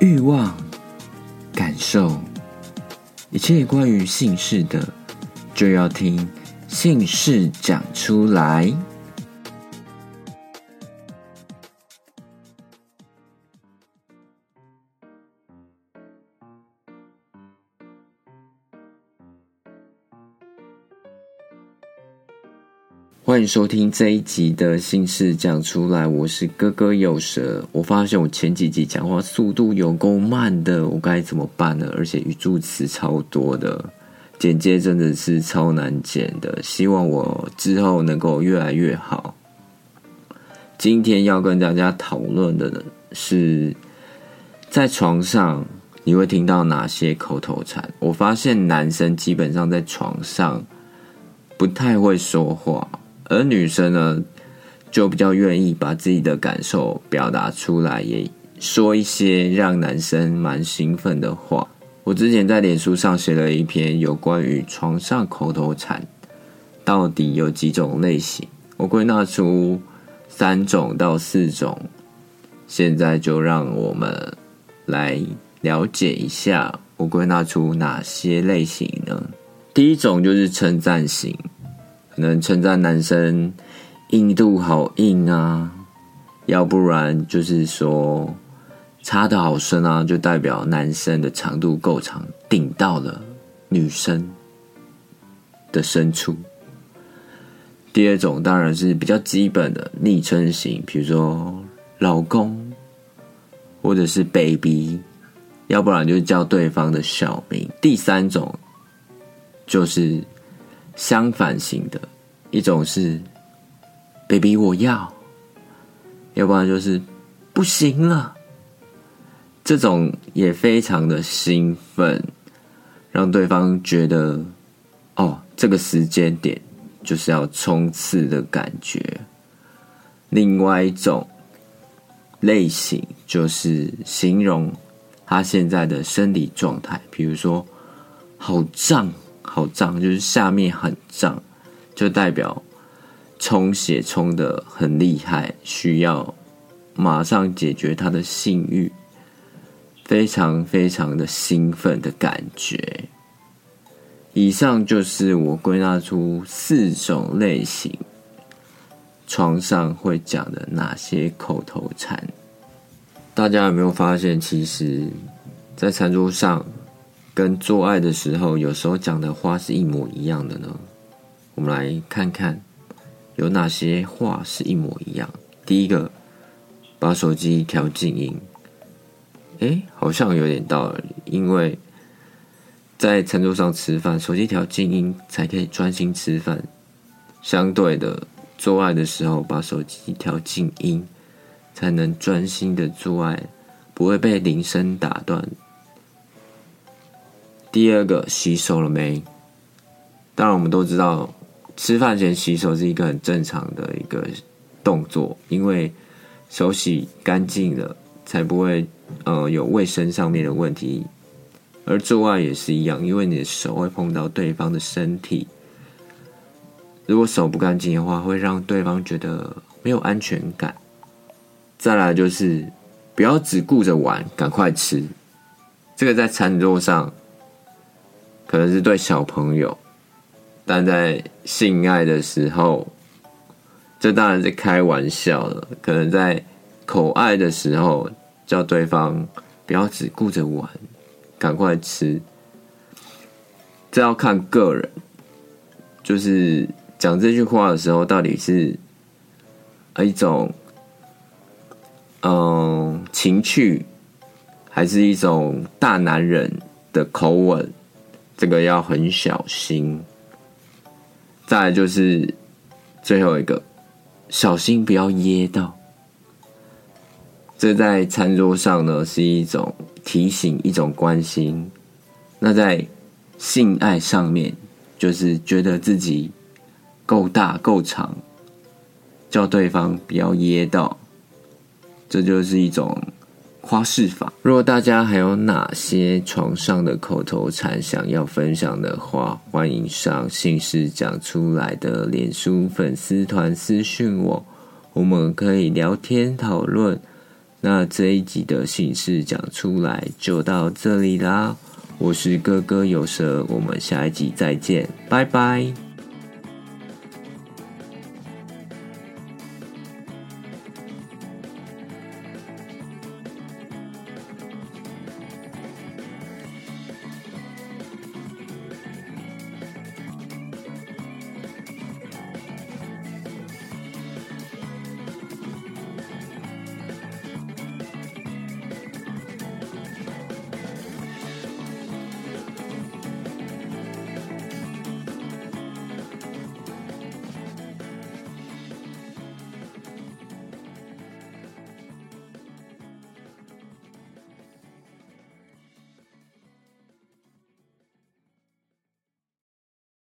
欲望、感受，一切关于姓氏的，就要听姓氏讲出来。欢迎收听这一集的心事讲出来，我是哥哥有舌。我发现我前几集讲话速度有够慢的，我该怎么办呢？而且语助词超多的，剪接真的是超难剪的。希望我之后能够越来越好。今天要跟大家讨论的是，在床上你会听到哪些口头禅？我发现男生基本上在床上不太会说话。而女生呢，就比较愿意把自己的感受表达出来，也说一些让男生蛮兴奋的话。我之前在脸书上写了一篇有关于床上口头禅到底有几种类型，我归纳出三种到四种。现在就让我们来了解一下，我归纳出哪些类型呢？第一种就是称赞型。可能称赞男生硬度好硬啊，要不然就是说插的好深啊，就代表男生的长度够长，顶到了女生的深处。第二种当然是比较基本的昵称型，比如说老公或者是 baby，要不然就叫对方的小名。第三种就是。相反型的一种是，baby 我要，要不然就是不行了。这种也非常的兴奋，让对方觉得哦，这个时间点就是要冲刺的感觉。另外一种类型就是形容他现在的生理状态，比如说好胀。好胀，就是下面很胀，就代表充血充的很厉害，需要马上解决他的性欲，非常非常的兴奋的感觉。以上就是我归纳出四种类型，床上会讲的哪些口头禅。大家有没有发现，其实，在餐桌上。跟做爱的时候，有时候讲的话是一模一样的呢。我们来看看有哪些话是一模一样。第一个，把手机调静音。哎，好像有点道理，因为在餐桌上吃饭，手机调静音才可以专心吃饭。相对的，做爱的时候把手机调静音，才能专心的做爱，不会被铃声打断。第二个，洗手了没？当然，我们都知道，吃饭前洗手是一个很正常的一个动作，因为手洗干净了，才不会呃有卫生上面的问题。而做爱也是一样，因为你的手会碰到对方的身体，如果手不干净的话，会让对方觉得没有安全感。再来就是，不要只顾着玩，赶快吃。这个在餐桌上。可能是对小朋友，但在性爱的时候，这当然是开玩笑了。可能在口爱的时候，叫对方不要只顾着玩，赶快吃。这要看个人，就是讲这句话的时候，到底是一种嗯情趣，还是一种大男人的口吻。这个要很小心，再就是最后一个，小心不要噎到。这在餐桌上呢是一种提醒，一种关心。那在性爱上面，就是觉得自己够大够长，叫对方不要噎到，这就是一种。花式法。如果大家还有哪些床上的口头禅想要分享的话，欢迎上姓氏讲出来的脸书粉丝团私讯我，我们可以聊天讨论。那这一集的姓氏讲出来就到这里啦。我是哥哥有蛇，我们下一集再见，拜拜。